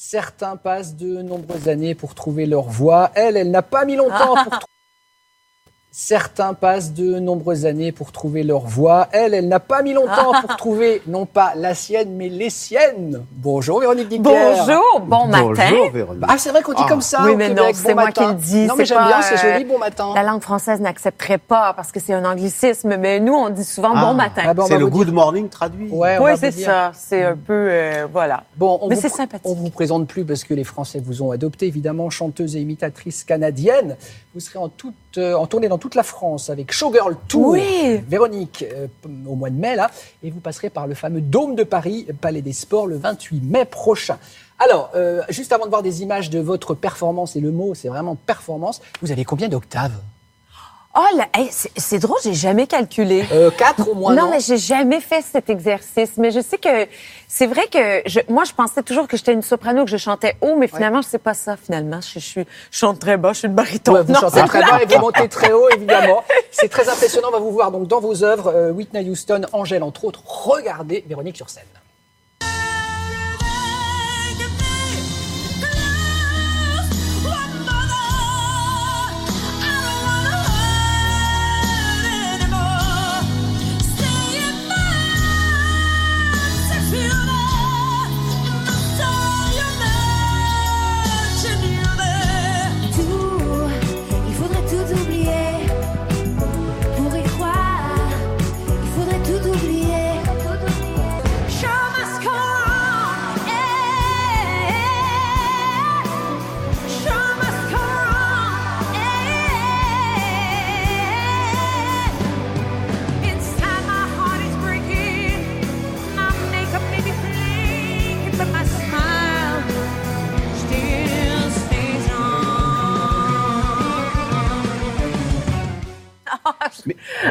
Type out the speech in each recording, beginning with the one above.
Certains passent de nombreuses années pour trouver leur voie. Elle, elle n'a pas mis longtemps pour trouver. Certains passent de nombreuses années pour trouver leur voie. Elle, elle n'a pas mis longtemps pour trouver non pas la sienne, mais les siennes. Bonjour Véronique Dicker. Bonjour, bon matin. Bonjour, Véronique. Ah, c'est vrai qu'on dit Ah. comme ça. Oui, au mais Québec, non, bon c'est moi matin. qui le dis, Non, mais c'est j'aime bien, pas, c'est euh, joli, bon matin. La langue française n'accepterait pas parce que c'est un anglicisme, mais nous, on dit souvent Ah. bon matin. Ah bon, on C'est va le dire- good morning traduit. Ouais, on oui, c'est ça. C'est un peu, euh, voilà. Bon, on Mais vous, c'est sympathique. On vous présente plus parce que les Français vous ont adopté, évidemment, chanteuse et imitatrice canadienne. Vous serez en, toute, euh, en tournée dans toute la France avec Showgirl Tour. Oui. Véronique, euh, au mois de mai, là. Et vous passerez par le fameux Dôme de Paris, Palais des Sports, le 28 mai prochain. Alors, euh, juste avant de voir des images de votre performance, et le mot, c'est vraiment performance, vous avez combien d'octaves? Oh, là, hey, c'est drôle, j'ai jamais calculé. euh, Quatre au moins, non, non, mais j'ai jamais fait cet exercice. Mais je sais que c'est vrai que je, moi, je pensais toujours que j'étais une soprano, que je chantais haut, mais finalement, je sais pas ça. Finalement, je, suis- je chante très bas, je suis une baryton. Ouais, vous Non, chantez très bien et vous montez très haut, évidemment. C'est très impressionnant. On va vous voir donc dans vos œuvres, euh, Whitney Houston, Angèle, entre autres. Regardez Véronique sur scène.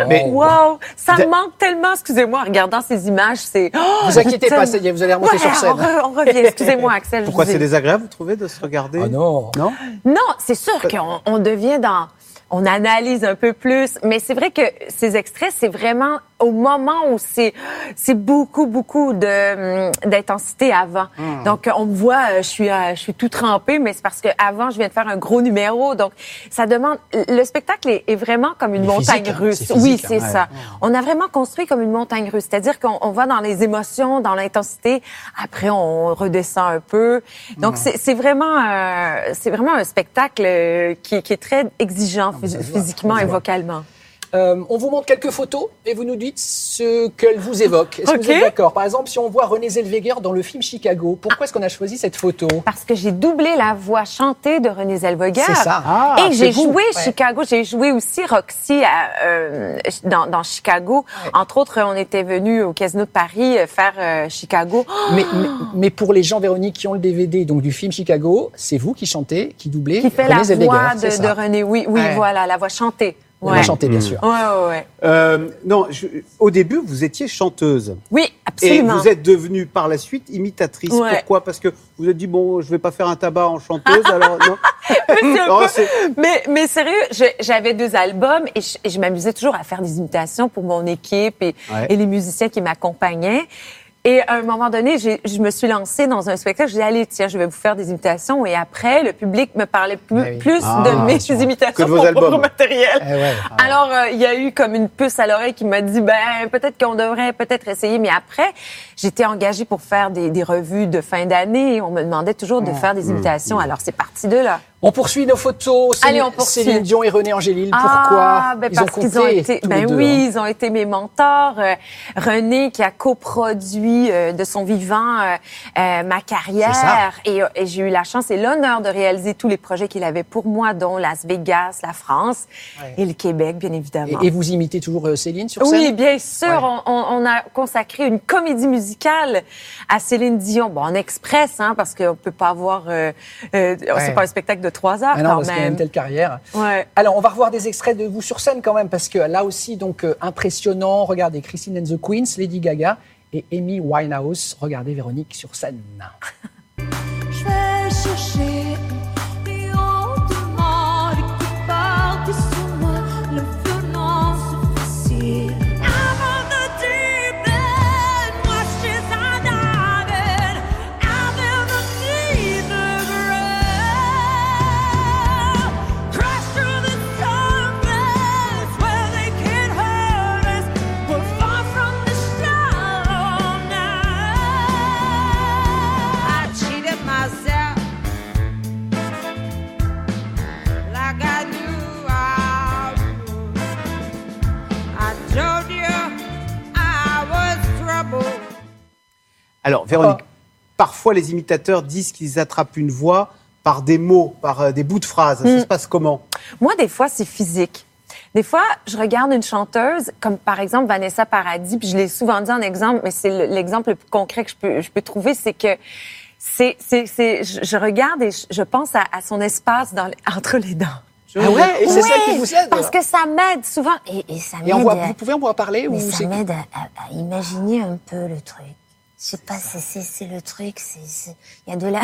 Mais Wow, ça De- me manque tellement. Excusez-moi, en regardant ces images, c'est. Oh, Vous inquiétez pas, ça y est, vous allez remonter Ouais, sur scène. On, re- on revient. Excusez-moi, Axel. je pourquoi c'est désagréable, vous trouvez, de se regarder? Ah non. Non? Non, c'est sûr qu'on on devient dans. On analyse un peu plus, mais c'est vrai que ces extraits, c'est vraiment au moment où c'est c'est beaucoup beaucoup de hum, d'intensité avant. Hmm. Donc on me voit, euh, je suis euh, je suis tout trempée, mais c'est parce que avant je viens de faire un gros numéro, donc ça demande. Le spectacle est, est vraiment comme une montagne physique, hein, russe. physique, oui, hein, c'est ouais. ça. On a vraiment construit comme une montagne russe, c'est-à-dire qu'on on va dans les émotions, dans l'intensité. Après on redescend un peu. Donc Hmm. c'est vraiment euh, c'est vraiment un spectacle euh, qui, qui est très exigeant phys- Ah, voit, physiquement et vocalement. Euh, on vous montre quelques photos et vous nous dites ce qu'elles vous évoquent. Est-ce que vous êtes d'accord? Par exemple, si on voit Renée Zellweger dans le film Chicago, pourquoi est-ce qu'on a choisi cette photo? Parce que j'ai doublé la voix chantée de Renée Zellweger. C'est ça. Ah, et j'ai joué Ouais. Chicago. J'ai joué aussi Roxy à, euh, dans, dans Chicago. Entre autres, on était venu au Casino de Paris euh, faire euh, Chicago. mais, mais, mais pour les gens, Véronique, qui ont le DVD donc du film Chicago, c'est vous qui chantez, qui doublez qui fait la Zellweger, voix de, René. Oui, oui, Ouais. voilà, la voix chantée. La Ouais. chantez, bien sûr. Ouais, ouais, ouais. Euh, Non, je- au début, vous étiez chanteuse. Oui, Et absolument. vous êtes devenue par la suite imitatrice. Ouais. Pourquoi? Parce que vous vous êtes dit, bon, je vais pas faire un tabac en chanteuse, alors non Non, mais, mais sérieux, j'avais deux albums et je, et je m'amusais toujours à faire des imitations pour mon équipe et, Ouais. et les musiciens qui m'accompagnaient. Et à un moment donné, j'ai- je me suis lancée dans un spectacle. Je dit allez, tiens, je vais vous faire des imitations. Et après, le public me parlait plus, Ah oui. plus Ah, de mes sûr. imitations Que de vos albums. propre matériel. Eh ouais. Alors, euh, il y a eu comme une puce à l'oreille qui m'a dit, ben peut-être qu'on devrait peut-être essayer. Mais après, j'étais engagée pour faire des, des revues de fin d'année. On me demandait toujours de faire des imitations. Alors, c'est parti de là. On poursuit nos photos. Allez, on poursuit. Céline Dion et René Angélil. Pourquoi Ah, ben Ils ont parce qu'ils ont été, tous les ben oui, hein. ils ont été mes mentors. Euh, René qui a coproduit euh, de son vivant euh, euh, ma carrière et, euh, et j'ai eu la chance et l'honneur de réaliser tous les projets qu'il avait pour moi, dont Las Vegas, la France Ouais. et le Québec, bien évidemment. Et, et vous imitez toujours Céline sur scène Oui, bien sûr. Ouais. On, on- a consacré une comédie musicale à Céline Dion. Bon, en express, hein, parce qu'on peut pas avoir. Euh, euh, C'est pas un spectacle de trois heures Ah non, quand parce qu'il y a même. une telle carrière. Ouais. Alors, on va revoir des extraits de vous sur scène quand même, parce que là aussi, donc, euh, impressionnant. Regardez Christine and the Queens, Lady Gaga et Amy Winehouse. Regardez Véronique sur scène. Je vais chercher Alors, Véronique, parfois les imitateurs disent qu'ils attrapent une voix par des mots, par euh, des bouts de phrases. Ça Mm. se passe comment? Moi, des fois, c'est physique. Des fois, je regarde une chanteuse, comme par exemple Vanessa Paradis, puis je l'ai souvent dit en exemple, mais c'est le- l'exemple le plus concret que je peux, je peux trouver, c'est que c'est, c'est, c'est, je, regarde et je, pense à, à son espace dans, entre les dents. Ah ouais, et c'est Oui, ça qui vous aide? Parce que ça m'aide souvent. Et, et ça Et on m'aide. vous pouvez en voir parler Mais ou ça c'est m'aide à, à- à imaginer un peu le truc. Je sais pas, c'est- le truc, il y a de la...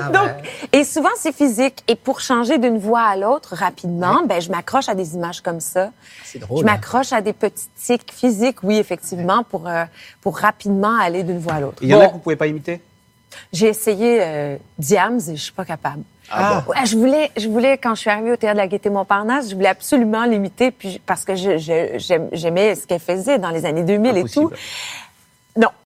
Ah Donc, ouais. et souvent, c'est physique. Et pour changer d'une voix à l'autre rapidement, ben, je m'accroche à des images comme ça. C'est Je drôle. hein. m'accroche à des petits tics physiques, oui, effectivement, pour, euh, pour rapidement aller d'une voix à l'autre. Il y en a Bon. que vous pouvez pas imiter? J'ai essayé euh, Diams et je suis pas capable. Ah, Ouais, je voulais, je voulais quand je suis arrivée au théâtre de la Gaîté Montparnasse, je voulais absolument l'imiter, puis parce que je- je- j'aimais ce qu'elle faisait dans les années 2000 et tout. Impossible. Non,